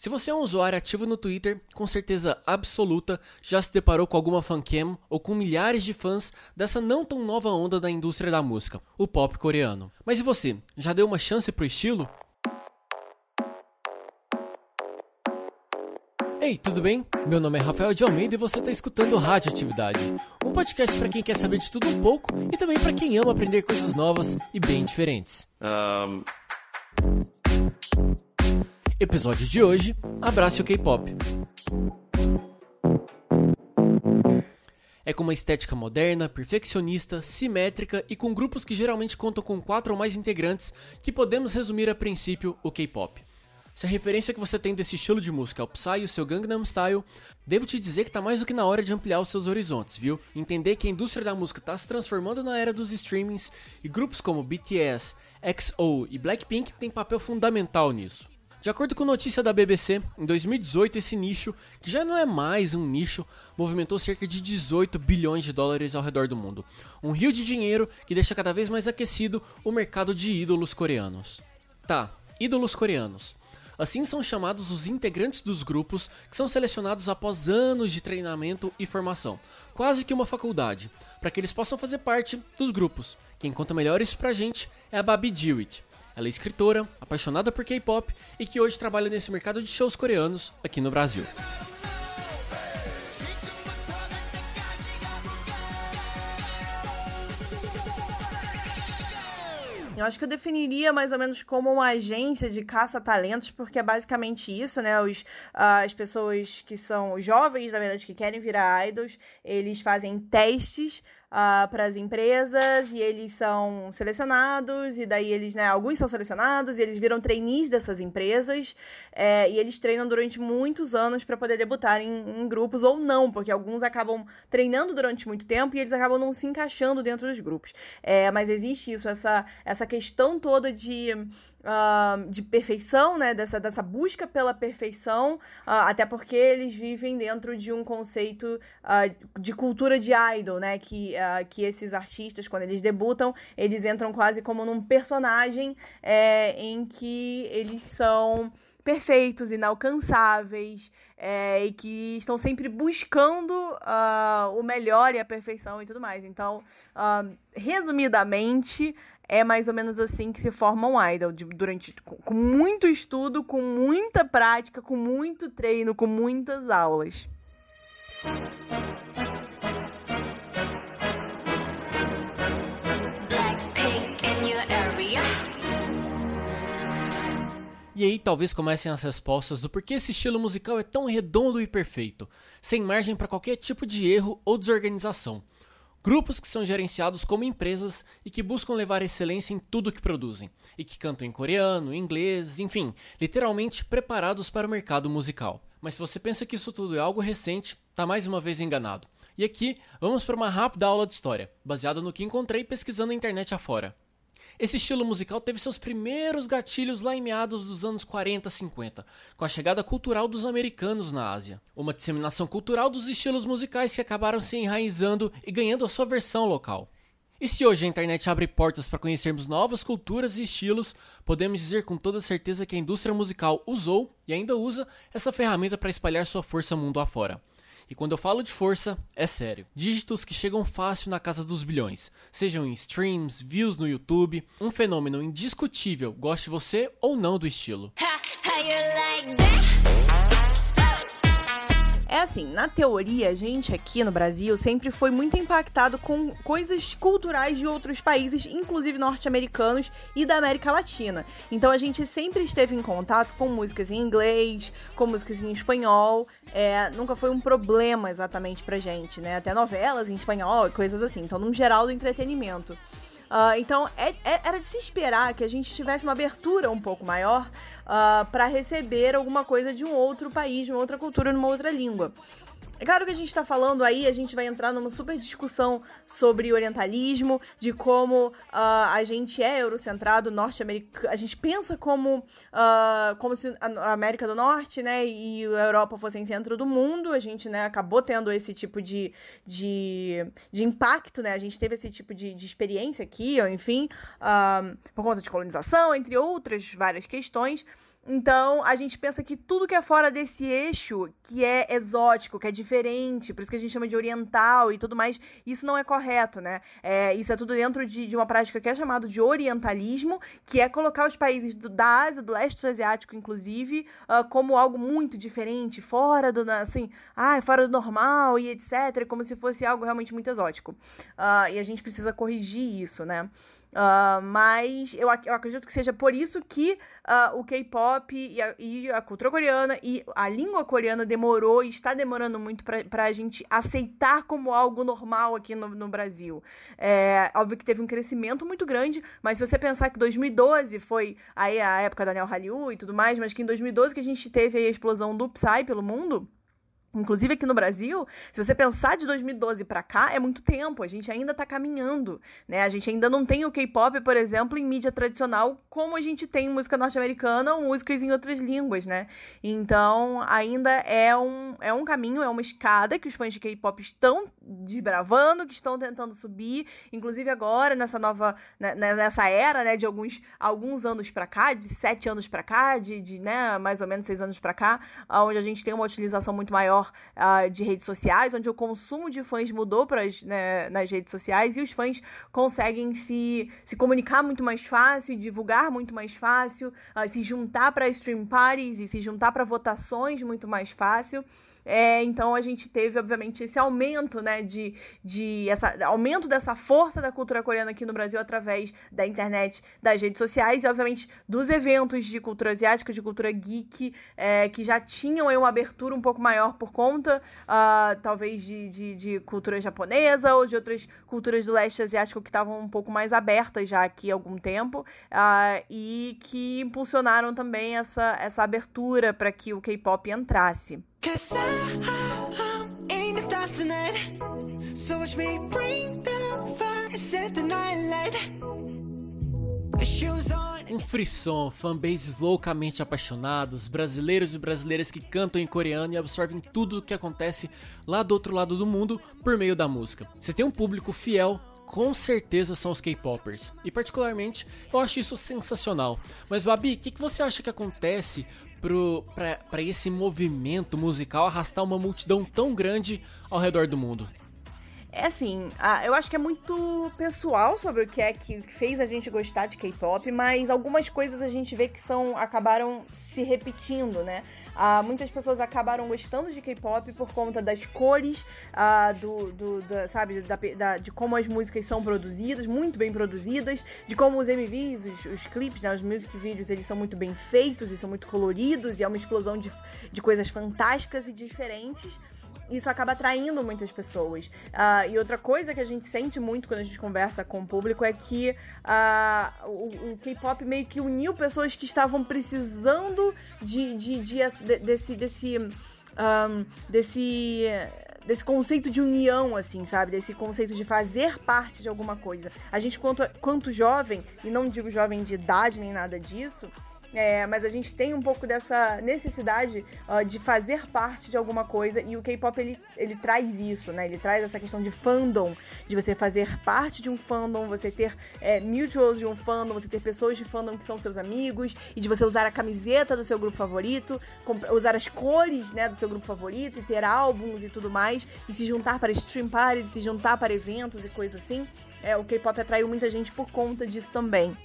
Se você é um usuário ativo no Twitter, com certeza absoluta já se deparou com alguma fancam ou com milhares de fãs dessa não tão nova onda da indústria da música, o pop coreano. Mas e você, já deu uma chance pro estilo? Ei, tudo bem? Meu nome é Rafael de Almeida e você está escutando Radioatividade, um podcast para quem quer saber de tudo um pouco e também para quem ama aprender coisas novas e bem diferentes. Um... Episódio de hoje: Abrace o K-pop. É com uma estética moderna, perfeccionista, simétrica e com grupos que geralmente contam com quatro ou mais integrantes que podemos resumir a princípio o K-pop. Se a referência que você tem desse estilo de música é o Psy e o seu Gangnam Style, devo te dizer que tá mais do que na hora de ampliar os seus horizontes, viu? Entender que a indústria da música está se transformando na era dos streamings e grupos como BTS, XO e Blackpink têm papel fundamental nisso. De acordo com notícia da BBC, em 2018 esse nicho, que já não é mais um nicho, movimentou cerca de 18 bilhões de dólares ao redor do mundo. Um rio de dinheiro que deixa cada vez mais aquecido o mercado de ídolos coreanos. Tá, ídolos coreanos. Assim são chamados os integrantes dos grupos que são selecionados após anos de treinamento e formação, quase que uma faculdade, para que eles possam fazer parte dos grupos. Quem conta melhor isso pra gente é a Babi Dewitt, ela é escritora, apaixonada por K-pop e que hoje trabalha nesse mercado de shows coreanos aqui no Brasil. Eu acho que eu definiria mais ou menos como uma agência de caça-talentos, porque é basicamente isso, né? Os, uh, as pessoas que são jovens, na verdade, que querem virar idols, eles fazem testes uh, ah, para as empresas e eles são selecionados, e daí eles, né, alguns são selecionados e eles viram trainees dessas empresas é, e eles treinam durante muitos anos para poder debutar em, em, grupos ou não, porque alguns acabam treinando durante muito tempo e eles acabam não se encaixando dentro dos grupos. É, mas existe isso, essa, essa questão toda de uh, de perfeição, né? Dessa, dessa busca pela perfeição, uh, até porque eles vivem dentro de um conceito uh, de cultura de idol, né? Que, que esses artistas, quando eles debutam, eles entram quase como num personagem é, em que eles são perfeitos, inalcançáveis, é, e que estão sempre buscando uh, o melhor e a perfeição e tudo mais. Então, uh, resumidamente, é mais ou menos assim que se forma um idol, de, durante com muito estudo, com muita prática, com muito treino, com muitas aulas. E aí talvez comecem as respostas do porquê esse estilo musical é tão redondo e perfeito, sem margem para qualquer tipo de erro ou desorganização. Grupos que são gerenciados como empresas e que buscam levar excelência em tudo que produzem, e que cantam em coreano, inglês, enfim, literalmente preparados para o mercado musical. Mas se você pensa que isso tudo é algo recente, tá mais uma vez enganado. E aqui vamos para uma rápida aula de história, baseada no que encontrei pesquisando na internet afora. Esse estilo musical teve seus primeiros gatilhos lá em meados dos anos 40, 50, com a chegada cultural dos americanos na Ásia. Uma disseminação cultural dos estilos musicais que acabaram se enraizando e ganhando a sua versão local. E se hoje a internet abre portas para conhecermos novas culturas e estilos, podemos dizer com toda certeza que a indústria musical usou e ainda usa essa ferramenta para espalhar sua força mundo afora. E quando eu falo de força, é sério. Dígitos que chegam fácil na casa dos bilhões, sejam em streams, views no YouTube, um fenômeno indiscutível, goste você ou não do estilo. É assim, na teoria, a gente aqui no Brasil sempre foi muito impactado com coisas culturais de outros países, inclusive norte-americanos e da América Latina. Então a gente sempre esteve em contato com músicas em inglês, com músicas em espanhol. É, nunca foi um problema exatamente pra gente, né? Até novelas em espanhol e coisas assim. Então, num geral do entretenimento. Uh, então, é, é, era de se esperar que a gente tivesse uma abertura um pouco maior uh, ah, para receber alguma coisa de um outro país, de uma outra cultura, numa outra língua. É claro que a gente está falando aí, a gente vai entrar numa super discussão sobre orientalismo, de como uh, a gente é eurocentrado, norte-americano. A gente pensa como, uh, como se a América do Norte né, e a Europa fossem centro do mundo. A gente né, acabou tendo esse tipo de, de, de impacto, né? A gente teve esse tipo de, de experiência aqui, ou enfim, uh, por conta de colonização, entre outras várias questões. Então, a gente pensa que tudo que é fora desse eixo, que é exótico, que é diferente, por isso que a gente chama de oriental e tudo mais, isso não é correto, né? É, isso é tudo dentro de, de uma prática que é chamada de orientalismo, que é colocar os países do, da Ásia, do leste asiático, inclusive, uh, como algo muito diferente, fora do, assim, ah, fora do normal e etc., como se fosse algo realmente muito exótico. Uh, e a gente precisa corrigir isso, né? Uh, mas eu, eu, acredito que seja por isso que uh, o K-pop e, e, a cultura coreana e a língua coreana demorou e está demorando muito para a gente aceitar como algo normal aqui no, no Brasil. É, óbvio que teve um crescimento muito grande, mas se você pensar que 2012 foi aí a época da Neo Hallyu e tudo mais, mas que em 2012 que a gente teve a explosão do Psy pelo mundo Inclusive aqui no Brasil, se você pensar de 2012 para cá, é muito tempo, a gente ainda tá caminhando, né? A gente ainda não tem o K-pop, por exemplo, em mídia tradicional, como a gente tem música norte-americana ou músicas em outras línguas, né? Então, ainda é um, é um caminho, é uma escada que os fãs de K-pop estão desbravando, que estão tentando subir, inclusive agora nessa nova né, né nessa era, né, de alguns alguns anos para cá, de sete anos para cá, de, de, né, mais ou menos seis anos para cá, onde a gente tem uma utilização muito maior maior uh, de redes sociais, onde o consumo de fãs mudou pras, né, nas redes sociais e os fãs conseguem se, se comunicar muito mais fácil, divulgar muito mais fácil, uh, se juntar para stream parties e se juntar para votações muito mais fácil. É, então a gente teve, obviamente, esse aumento, né, de, de essa, aumento dessa força da cultura coreana aqui no Brasil através da internet, das redes sociais e, obviamente, dos eventos de cultura asiática, de cultura geek, é, que já tinham aí uma abertura um pouco maior por conta, uh, talvez, de, de, de, cultura japonesa ou de outras culturas do leste asiático que estavam um pouco mais abertas já aqui há algum tempo uh, e que impulsionaram também essa, essa abertura para que o K-pop entrasse. Cause I, I'm the stars tonight So watch me bring the fire, set the night light um frisson, fanbases loucamente apaixonados, brasileiros e brasileiras que cantam em coreano e absorvem tudo o que acontece lá do outro lado do mundo por meio da música. Você tem um público fiel, com certeza são os K-popers. E particularmente, eu acho isso sensacional. Mas Babi, o que, que você acha que acontece para esse movimento musical arrastar uma multidão tão grande ao redor do mundo? É assim, eu acho que é muito pessoal sobre o que é que fez a gente gostar de K-pop, mas algumas coisas a gente vê que são acabaram se repetindo, né? Ah, muitas pessoas acabaram gostando de K-pop por conta das cores, ah, do, do, sabe, da, da, de como as músicas são produzidas, muito bem produzidas, de como os MVs, os, os clipes, né, os music videos, eles são muito bem feitos e são muito coloridos e é uma explosão de, de coisas fantásticas e diferentes isso acaba atraindo muitas pessoas. Uh, e outra coisa que a gente sente muito quando a gente conversa com o público é que uh, o, o K-pop meio que uniu pessoas que estavam precisando de, de, de, de desse. desse um, desse desse conceito de união, assim, sabe? Desse conceito de fazer parte de alguma coisa. A gente, quanto, quanto jovem, e não digo jovem de idade nem nada disso, é, mas a gente tem um pouco dessa necessidade uh, de fazer parte de alguma coisa e o K-pop ele, ele traz isso, né? Ele traz essa questão de fandom, de você fazer parte de um fandom, você ter é, mutuals de um fandom, você ter pessoas de fandom que são seus amigos e de você usar a camiseta do seu grupo favorito, usar as cores, né, do seu grupo favorito e ter álbuns e tudo mais e se juntar para stream parties, se juntar para eventos e coisas assim. É, o K-pop atraiu muita gente por conta disso também.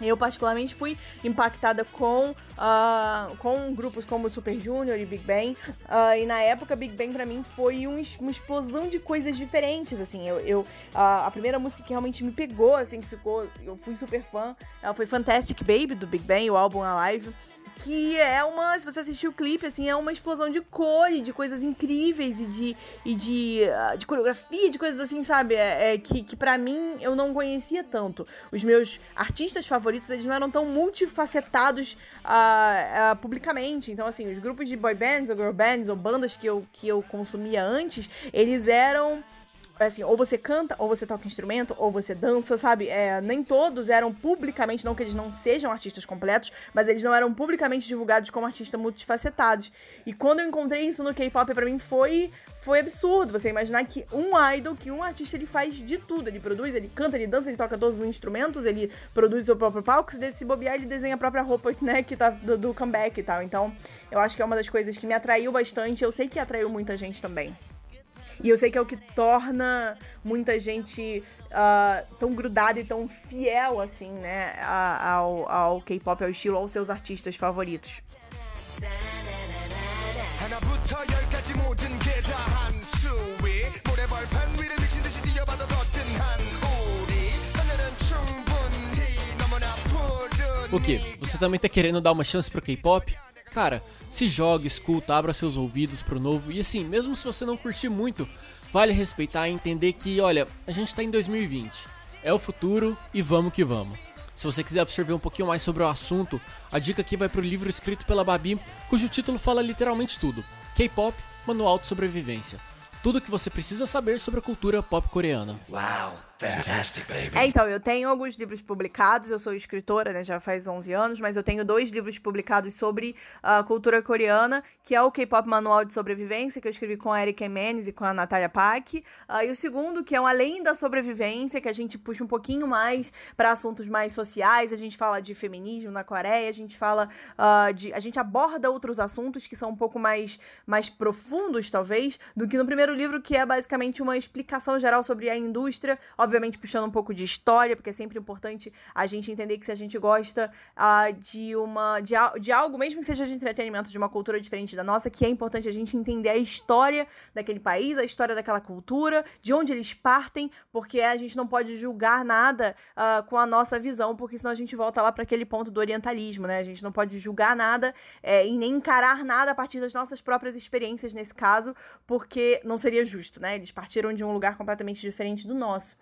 Eu, particularmente, fui impactada com, uh, com grupos como Super Junior e Big Bang. Uh, e na época, Big Bang para mim foi um, uma explosão de coisas diferentes. Assim, eu, eu uh, a primeira música que realmente me pegou, assim, que ficou. Eu fui super fã, foi Fantastic Baby do Big Bang, o álbum Alive que é uma, se você assistir o clipe, assim, é uma explosão de cor e de coisas incríveis e de, e de, uh, de coreografia, de coisas assim, sabe? É, é que, que para mim eu não conhecia tanto. Os meus artistas favoritos, eles não eram tão multifacetados uh, uh, publicamente. Então, assim, os grupos de boy bands ou girl bands ou bandas que eu, que eu consumia antes, eles eram assim, ou você canta, ou você toca instrumento, ou você dança, sabe? É, nem todos eram publicamente, não que eles não sejam artistas completos, mas eles não eram publicamente divulgados como artistas multifacetados. E quando eu encontrei isso no K-pop, para mim foi foi absurdo você imaginar que um idol, que um artista, ele faz de tudo. Ele produz, ele canta, ele dança, ele toca todos os instrumentos, ele produz o próprio palco, se, se bobear, ele desenha a própria roupa, né, que tá do, do comeback e tal. Então, eu acho que é uma das coisas que me atraiu bastante. Eu sei que atraiu muita gente também. E eu sei que é o que torna muita gente uh, tão grudada e tão fiel, assim, né, ao, ao K-pop, ao estilo, aos seus artistas favoritos. O que? Você também tá querendo dar uma chance pro K-pop? Cara, se joga, escuta, abra seus ouvidos pro novo. E assim, mesmo se você não curtir muito, vale respeitar e entender que, olha, a gente tá em 2020. É o futuro e vamos que vamos. Se você quiser absorver um pouquinho mais sobre o assunto, a dica aqui vai pro livro escrito pela Babi, cujo título fala literalmente tudo: K-pop, Manual de Sobrevivência. Tudo o que você precisa saber sobre a cultura pop coreana. Uau! Baby. É, então, eu tenho alguns livros publicados, eu sou escritora, né, já faz 11 anos, mas eu tenho dois livros publicados sobre a uh, cultura coreana, que é o K-Pop Manual de Sobrevivência, que eu escrevi com a Erika Menes e com a Natália Pack, uh, e o segundo, que é um Além da Sobrevivência, que a gente puxa um pouquinho mais para assuntos mais sociais, a gente fala de feminismo na Coreia, a gente fala uh, de... a gente aborda outros assuntos que são um pouco mais, mais profundos, talvez, do que no primeiro livro, que é basicamente uma explicação geral sobre a indústria, obviamente puxando um pouco de história, porque é sempre importante a gente entender que se a gente gosta uh, de uma de, de algo, mesmo que seja de entretenimento, de uma cultura diferente da nossa, que é importante a gente entender a história daquele país, a história daquela cultura, de onde eles partem, porque a gente não pode julgar nada uh, com a nossa visão, porque senão a gente volta lá para aquele ponto do orientalismo, né? A gente não pode julgar nada é, e nem encarar nada a partir das nossas próprias experiências nesse caso, porque não seria justo, né? Eles partiram de um lugar completamente diferente do nosso.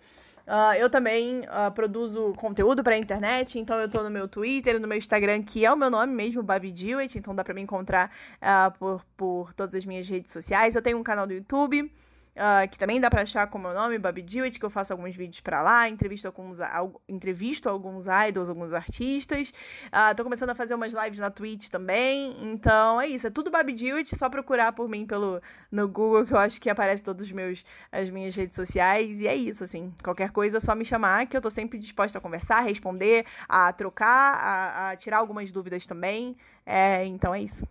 Uh, eu também uh, produzo conteúdo pra internet, então eu tô no meu Twitter, no meu Instagram, que é o meu nome mesmo, Babi Dewitt, então dá pra me encontrar uh, por, por todas as minhas redes sociais. Eu tenho um canal do YouTube uh, que também dá pra achar com o meu nome, Babi Dewitt, que eu faço alguns vídeos pra lá, entrevisto alguns, entrevisto alguns idols, alguns artistas. Uh, tô começando a fazer umas lives na Twitch também. Então é isso, é tudo Babi Dewitt, só procurar por mim pelo, no Google, que eu acho que aparece todos os meus, as minhas redes sociais. E é isso, assim. Qualquer coisa é só me chamar, que eu tô sempre disposta a conversar, responder, a trocar, a, a tirar algumas dúvidas também. É, então é isso.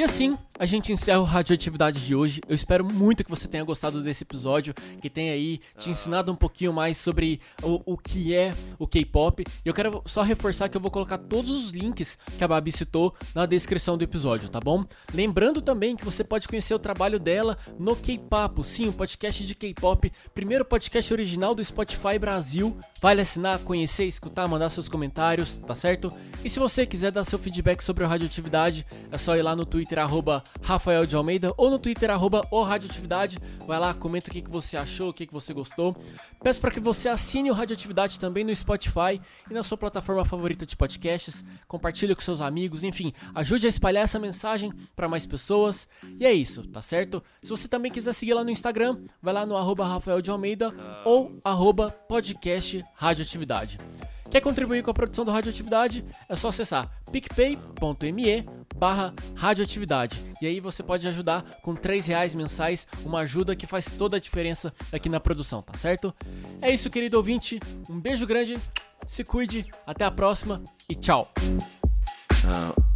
E assim, a gente encerra o Radioatividade de hoje. Eu espero muito que você tenha gostado desse episódio, que tenha aí te ensinado um pouquinho mais sobre o, o que é o K-pop. E eu quero só reforçar que eu vou colocar todos os links que a Babi citou na descrição do episódio, tá bom? Lembrando também que você pode conhecer o trabalho dela no K-Papo, sim, o podcast de K-pop, primeiro podcast original do Spotify Brasil. Vale assinar, conhecer, escutar, mandar seus comentários, tá certo? E se você quiser dar seu feedback sobre a radioatividade, é só ir lá no Twitter Twitter, arroba Rafael de Almeida, ou no Twitter, arroba o Radioatividade. Vai lá, comenta o que, que você achou, o que, que você gostou. Peço para que você assine o Radioatividade também no Spotify e na sua plataforma favorita de podcasts. Compartilhe com seus amigos, enfim, ajude a espalhar essa mensagem para mais pessoas. E é isso, tá certo? Se você também quiser seguir lá no Instagram, vai lá no arroba Rafael de Almeida ou arroba podcast Radioatividade. Quer contribuir com a produção do Radioatividade? É só acessar picpay.me barra radioatividade. E aí você pode ajudar com 3 reais mensais, uma ajuda que faz toda a diferença aqui na produção, tá certo? É isso, querido ouvinte. Um beijo grande, se cuide, até a próxima e tchau! Uh.